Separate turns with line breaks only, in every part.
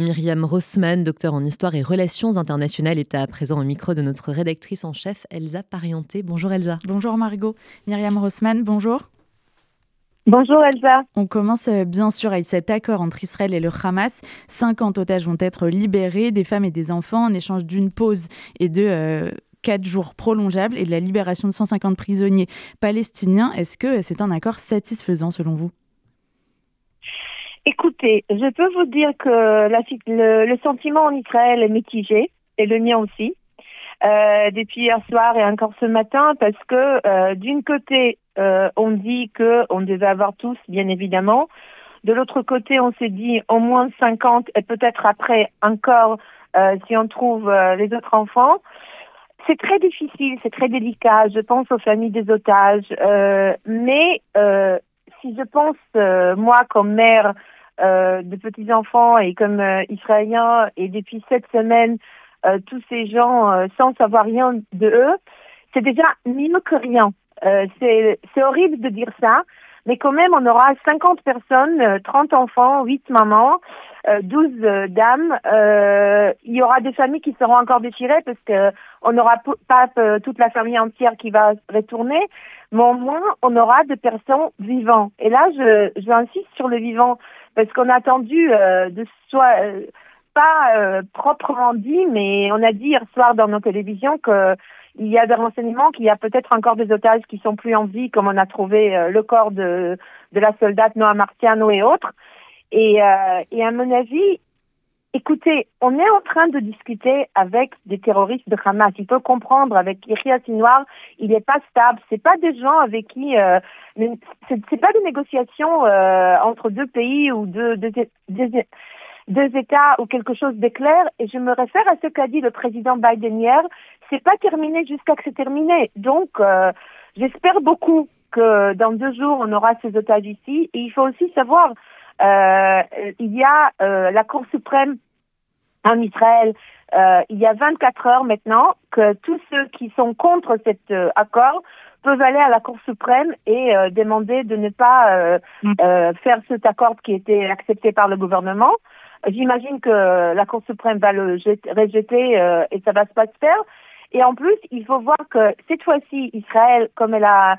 Myriam Rossman, docteur en histoire et relations internationales, est à présent au micro de notre rédactrice en chef, Elsa Parienté. Bonjour Elsa.
Bonjour Margot. Myriam Rossman, bonjour.
Bonjour Elsa.
On commence euh, bien sûr avec cet accord entre Israël et le Hamas. 50 otages vont être libérés, des femmes et des enfants, en échange d'une pause et de euh, quatre jours prolongeables et de la libération de 150 prisonniers palestiniens. Est-ce que c'est un accord satisfaisant selon vous?
Écoutez, je peux vous dire que le, sentiment en Israël est mitigé, et le mien aussi, euh, depuis hier soir et encore ce matin, parce que euh, d'une côté, euh, on dit qu'on devait avoir tous, bien évidemment. De l'autre côté, on s'est dit au moins 50 et peut-être après encore si on trouve les autres enfants. C'est très difficile, c'est très délicat. Je pense aux familles des otages, mais si je pense moi comme mère euh, de petits enfants et comme euh, israéliens et depuis sept semaines euh, tous ces gens euh, sans savoir rien de eux, c'est déjà mieux que rien. c'est horrible de dire ça, mais quand même on aura 50 personnes, 30 enfants, 8 mamans, 12 dames. il y aura des familles qui seront encore déchirées parce que on n'aura pas toute la famille entière qui va retourner, mais au moins on aura des personnes vivantes. Et là, je, je insiste sur le vivant parce qu'on a attendu euh, de soit euh, pas euh, proprement dit, mais on a dit hier soir dans nos télévisions que il y a des renseignements qu'il y a peut-être encore des otages qui sont plus en vie, comme on a trouvé le corps de, la soldate Noah Martiano et autres. Et, et à mon avis, écoutez, on est en train de discuter avec des terroristes de Hamas. Il faut comprendre, avec Yahya Sinwar, il n'est pas stable. C'est pas des gens avec qui mais c'est pas des négociations euh, entre deux pays ou deux, États ou quelque chose d'éclair. Et je me réfère à ce qu'a dit le président Biden hier. C'est pas terminé jusqu'à que c'est terminé. Donc, euh, j'espère beaucoup que dans deux jours, on aura ces otages ici. Et il faut aussi savoir, euh, il y a euh, la Cour suprême en Israël. Euh, il y a 24 heures maintenant que tous ceux qui sont contre cet accord peuvent aller à la Cour suprême et euh, demander de ne pas euh, mm. euh, faire cet accord qui était accepté par le gouvernement. J'imagine que la Cour suprême va le rejeter et ça va se faire. Et en plus, il faut voir que cette fois-ci, Israël, comme elle a,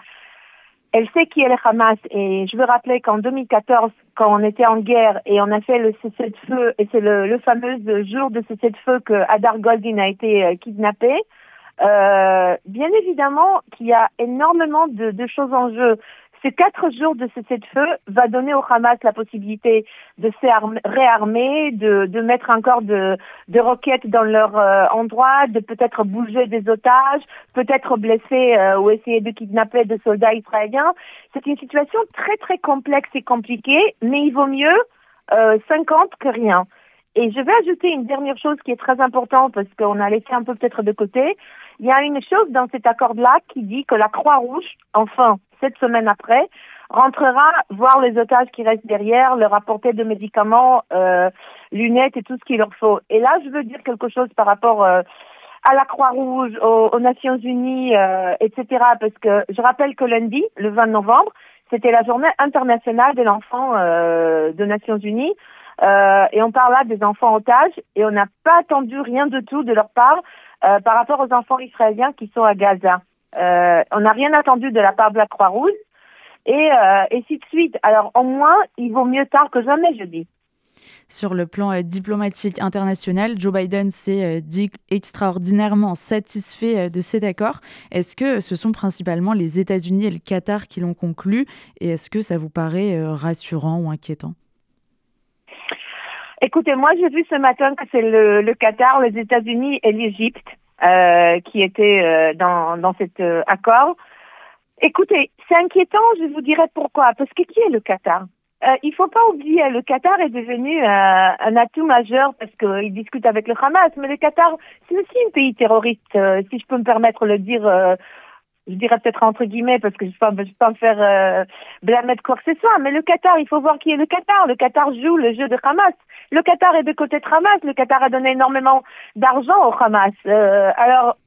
elle sait qui est le Hamas. Et je veux rappeler qu'en 2014, quand on était en guerre et on a fait le cessez-le-feu, et c'est le, le, fameux jour de cessez-le-feu que Adar Goldin a été kidnappé, euh, bien évidemment qu'il y a énormément de, choses en jeu. Ces quatre jours de cessez-le-feu va donner au Hamas la possibilité de se réarmer, de, de mettre encore de, de roquettes dans leur euh, endroit, de peut-être bouger des otages, peut-être blesser euh, ou essayer de kidnapper des soldats israéliens. C'est une situation très très complexe et compliquée, mais il vaut mieux euh, 50 que rien. Et je vais ajouter une dernière chose qui est très importante parce qu'on a laissé un peu peut-être de côté. Il y a une chose dans cet accord-là qui dit que la Croix-Rouge, enfin, cette semaine après, rentrera voir les otages qui restent derrière, leur apporter de médicaments, euh, lunettes et tout ce qu'il leur faut. Et là, je veux dire quelque chose par rapport euh, à la Croix-Rouge, aux, Nations Unies, euh, etc. Parce que je rappelle que lundi, le 20 novembre, c'était la journée internationale de l'enfant euh, de Nations Unies. Et on parle là des enfants otages et on n'a pas attendu rien de tout de leur part par rapport aux enfants israéliens qui sont à Gaza. Euh, on n'a rien attendu de la part de la Croix-Rouge et, euh, et ainsi de suite. Alors au moins, il vaut mieux tard que jamais, je dis.
Sur le plan euh, diplomatique international, Joe Biden s'est euh, dit extraordinairement satisfait euh, de cet accord. Est-ce que ce sont principalement les États-Unis et le Qatar qui l'ont conclu? Et est-ce que ça vous paraît rassurant ou inquiétant?
Écoutez, moi j'ai vu ce matin que c'est le, le, Qatar, les États-Unis et l'Égypte euh, qui étaient euh, dans, dans cet euh, accord. Écoutez, c'est inquiétant, je vous dirai pourquoi. Parce que qui est le Qatar? Euh, Il faut pas oublier, le Qatar est devenu un atout majeur parce qu'il discute avec le Hamas, mais le Qatar, c'est aussi un pays terroriste, si je peux me permettre de le dire je dirais peut-être entre guillemets parce que je ne peux, pas me faire euh, blâmer de quoi que ce soit, mais le Qatar, il faut voir qui est le Qatar. Le Qatar joue le jeu de Hamas. Le Qatar est de côté de Hamas. Le Qatar a donné énormément d'argent au Hamas. Euh, alors,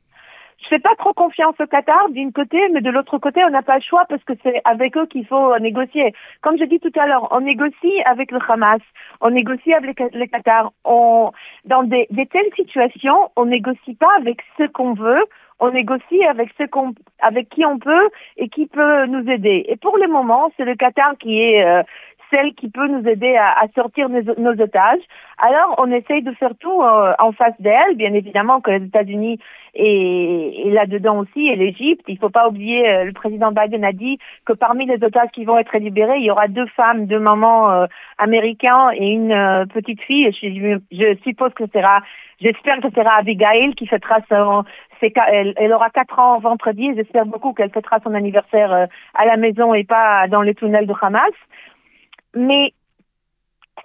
je fais pas trop confiance au Qatar d'une côté, mais de l'autre côté, on n'a pas le choix parce que c'est avec eux qu'il faut négocier. Comme je dis tout à l'heure, on négocie avec le Hamas, on négocie avec le Qatar. Dans des, des telles situations, on négocie pas avec ce qu'on veut, on négocie avec ce qu'on, avec qui on peut et qui peut nous aider. Et pour le moment, c'est le Qatar qui est euh, celle qui peut nous aider à, sortir nos, otages. Alors, on essaye de faire tout euh, en face d'elle. Bien évidemment que les États-Unis est là-dedans aussi, et l'Égypte. Il ne faut pas oublier, euh, le président Biden a dit que parmi les otages qui vont être libérés, il y aura deux femmes, deux mamans euh, américains et une petite fille. Je, suppose que ce sera, j'espère que ce sera Abigail qui fêtera son, elle, elle, aura quatre ans vendredi. J'espère beaucoup qu'elle fêtera son anniversaire à la maison et pas dans les tunnels de Hamas mais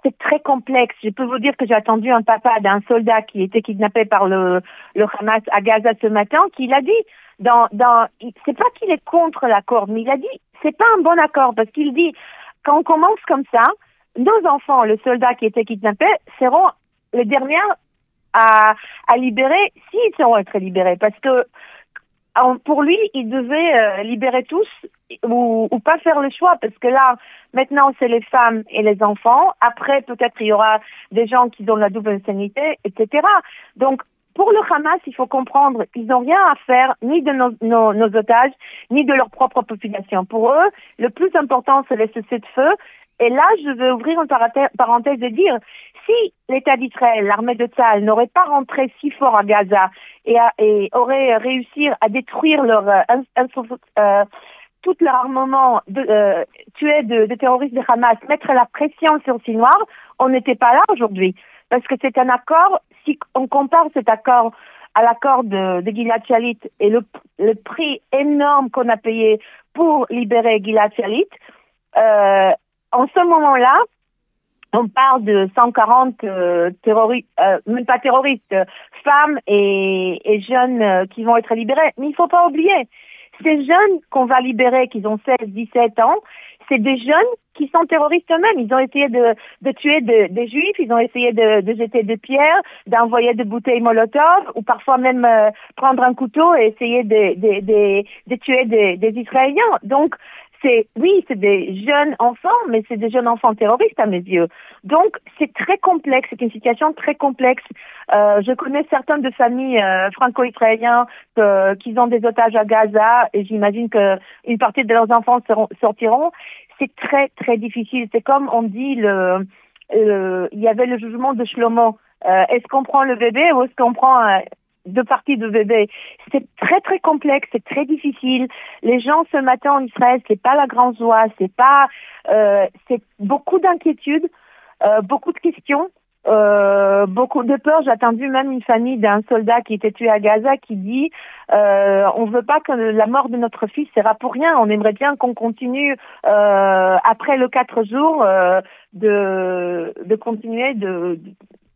c'est très complexe. Je peux vous dire que j'ai attendu un papa d'un soldat qui était kidnappé par le, le Hamas à Gaza ce matin, qui l'a dit, dans, dans, c'est pas qu'il est contre l'accord, mais il a dit, c'est pas un bon accord, parce qu'il dit, quand on commence comme ça, nos enfants, le soldat qui était kidnappé, seront les derniers à, à libérer, s'ils seront être libérés, parce que pour lui, il devait euh, libérer tous ou, pas faire le choix parce que là, maintenant, c'est les femmes et les enfants. Après, peut-être il y aura des gens qui ont la double nationalité, etc. Donc, pour le Hamas, il faut comprendre qu'ils n'ont rien à faire ni de nos, nos, otages, ni de leur propre population. Pour eux, le plus important, c'est le cessez de feu. Et là, je veux ouvrir une parenthèse et dire, si l'État d'Israël, l'armée de Tzal, n'aurait pas rentré si fort à Gaza et, aurait réussi à détruire leur euh, euh, tout leur armement, de, euh, tuer de, terroristes de Hamas, mettre la pression sur Sinoir, on n'était pas là aujourd'hui. Parce que c'est un accord, si on compare cet accord à l'accord de, de Gilad Shalit et le, le prix énorme qu'on a payé pour libérer Gilad Shalit, euh, en ce moment-là, on parle de 140 euh, terroristes, euh, même pas terroristes, femmes et, et jeunes euh, qui vont être libérés. Mais il faut pas oublier, ces jeunes qu'on va libérer, qui ont 16, 17 ans, c'est des jeunes qui sont terroristes eux-mêmes. Ils ont essayé de, de tuer de, des juifs, ils ont essayé de, de jeter des pierres, d'envoyer des bouteilles Molotov, ou parfois même euh, prendre un couteau et essayer de, de tuer des, des Israéliens. Donc, c'est oui, c'est des jeunes enfants, mais c'est des jeunes enfants terroristes à mes yeux. Donc c'est très complexe, c'est une situation très complexe. Euh, je connais certaines de familles euh, franco-israéliennes euh, qui ont des otages à Gaza et j'imagine que une partie de leurs enfants sortiront. C'est très très difficile. C'est comme on dit le, il y avait le jugement de Shlomo. Euh, est-ce qu'on prend le bébé ou est-ce qu'on prend deux parties de bébé. C'est très très complexe, c'est très difficile. Les gens ce matin en Israël, c'est pas la grande joie, c'est pas, euh, c'est beaucoup d'inquiétudes, euh, beaucoup de questions. Euh, beaucoup de peur. J'ai attendu même une famille d'un soldat qui était tué à Gaza qui dit euh, on veut pas que la mort de notre fils sera pour rien. On aimerait bien qu'on continue euh, après le quatre jours euh, de de continuer de,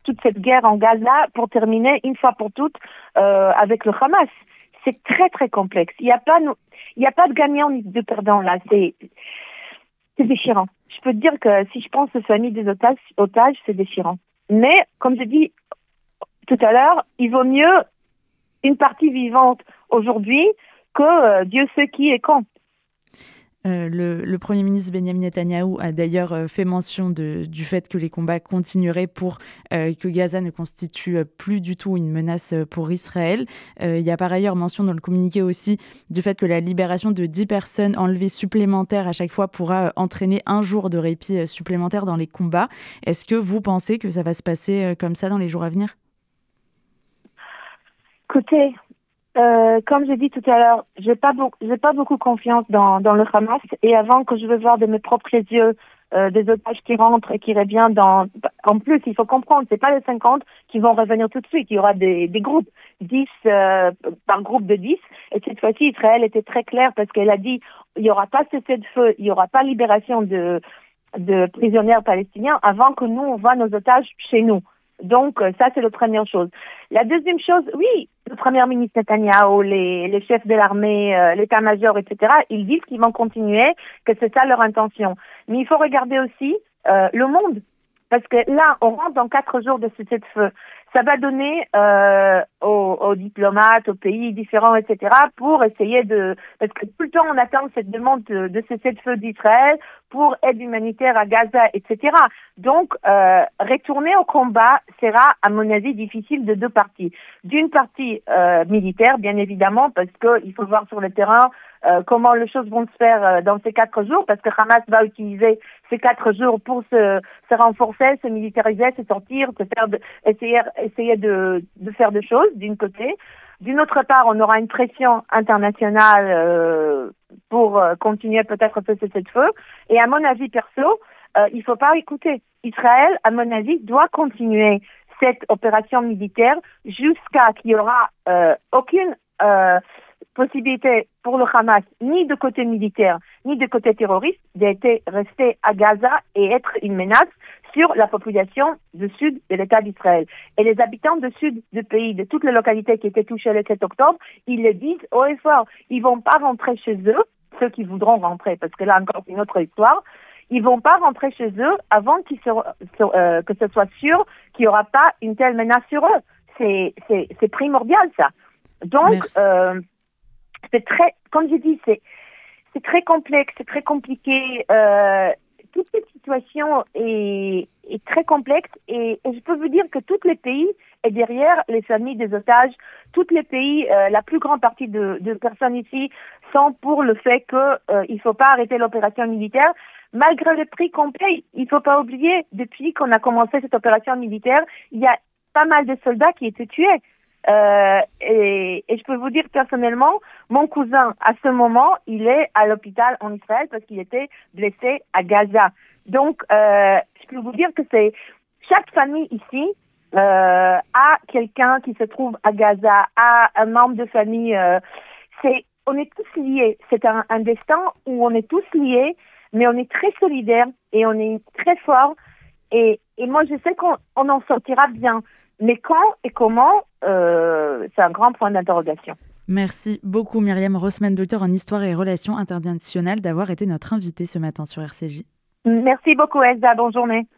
toute cette guerre en Gaza pour terminer une fois pour toutes euh, avec le Hamas. C'est très très complexe. Il n'y a pas il n'y a pas de gagnant ni de perdant là. C'est c'est déchirant. Je peux te dire que si je pense aux familles des otages, otages c'est déchirant. Mais comme je dis tout à l'heure, il vaut mieux une partie vivante aujourd'hui que euh, Dieu sait qui et quand.
Euh, le, Premier ministre Benjamin Netanyahu a d'ailleurs euh, fait mention du fait que les combats continueraient pour euh, que Gaza ne constitue plus du tout une menace pour Israël. il y a par ailleurs mention dans le communiqué aussi du fait que la libération de 10 personnes enlevées supplémentaires à chaque fois pourra entraîner un jour de répit supplémentaire dans les combats. Est-ce que vous pensez que ça va se passer comme ça dans les jours à venir?
Écoutez, euh, comme j'ai dit tout à l'heure, j'ai pas beaucoup, j'ai pas beaucoup confiance dans, dans le Hamas. Et avant que je veux voir de mes propres yeux euh, des otages qui rentrent et qui reviennent dans. En plus, il faut comprendre, c'est pas les 50 qui vont revenir tout de suite. Il y aura des, des groupes, 10 euh, par groupe de 10. Et cette fois-ci, Israël était très clair parce qu'elle a dit il y aura pas cessé de feu, il y aura pas libération de de prisonniers palestiniens avant que nous on voit nos otages chez nous. Donc, euh, ça, c'est la première chose. La deuxième chose, oui, le Premier ministre Netanyahu, les, les chefs de l'armée, euh, l'état-major, etc., ils disent qu'ils vont continuer, que c'est ça leur intention. Mais il faut regarder aussi euh, le monde. Parce que là, on rentre dans quatre jours de cessez de feu. Ça va donner euh, aux, aux, diplomates, aux pays différents, etc., pour essayer de... Parce que tout le temps, on attend cette demande de, de de feu d'Israël pour aide humanitaire à Gaza, etc. Donc, euh, retourner au combat sera, à mon avis, difficile de deux parties. D'une partie euh, militaire, bien évidemment, parce qu'il faut voir sur le terrain euh, comment les choses vont se faire euh, dans ces quatre jours, parce que Hamas va utiliser ces quatre jours pour se, se renforcer, se militariser, se sortir, se faire de, essayer, essayer de, faire des choses, d'une côté. D'une autre part, on aura une pression internationale euh, pour euh, continuer peut-être ce cessez feu. Et à mon avis perso, euh, il ne faut pas écouter. Israël, à mon avis, doit continuer cette opération militaire jusqu'à qu'il y aura aucune possibilité pour le Hamas, ni de côté militaire, ni de côté terroriste, d'être resté à Gaza et être une menace sur la population du sud de l'État d'Israël. Et les habitants du sud du pays, de toutes les localités qui étaient touchées le 7 octobre, ils le disent haut et fort. Ils vont pas rentrer chez eux, ceux qui voudront rentrer, parce que là encore c'est une autre histoire. Ils vont pas rentrer chez eux avant qu'ils euh, que ce soit sûr qu'il n'y aura pas une telle menace sur eux. C'est, c'est, c'est primordial ça. Donc, euh, c'est très, comme je dis, c'est, c'est très complexe, c'est très compliqué. Euh, toute cette situation est, est très complexe et, et, je peux vous dire que tous les pays et derrière les familles des otages, tous les pays, euh, la plus grande partie de, de, personnes ici sont pour le fait qu'il euh, ne faut pas arrêter l'opération militaire. Malgré le prix qu'on paye, il ne faut pas oublier, depuis qu'on a commencé cette opération militaire, il y a pas mal de soldats qui étaient tués. Euh, et, et, je peux vous dire personnellement, mon cousin, à ce moment, il est à l'hôpital en Israël parce qu'il était blessé à Gaza. Donc, euh, je peux vous dire que c'est chaque famille ici euh, a quelqu'un qui se trouve à Gaza, a un membre de famille. Euh, c'est, on est tous liés. C'est un, un destin où on est tous liés, mais on est très solidaires et on est très forts. Et, et moi, je sais qu'on on en sortira bien. Mais quand et comment, euh, c'est un grand point d'interrogation.
Merci beaucoup Myriam Rossman, docteur en histoire et relations internationales, d'avoir été notre invitée ce matin sur RCJ.
Merci beaucoup Elsa, bonne journée.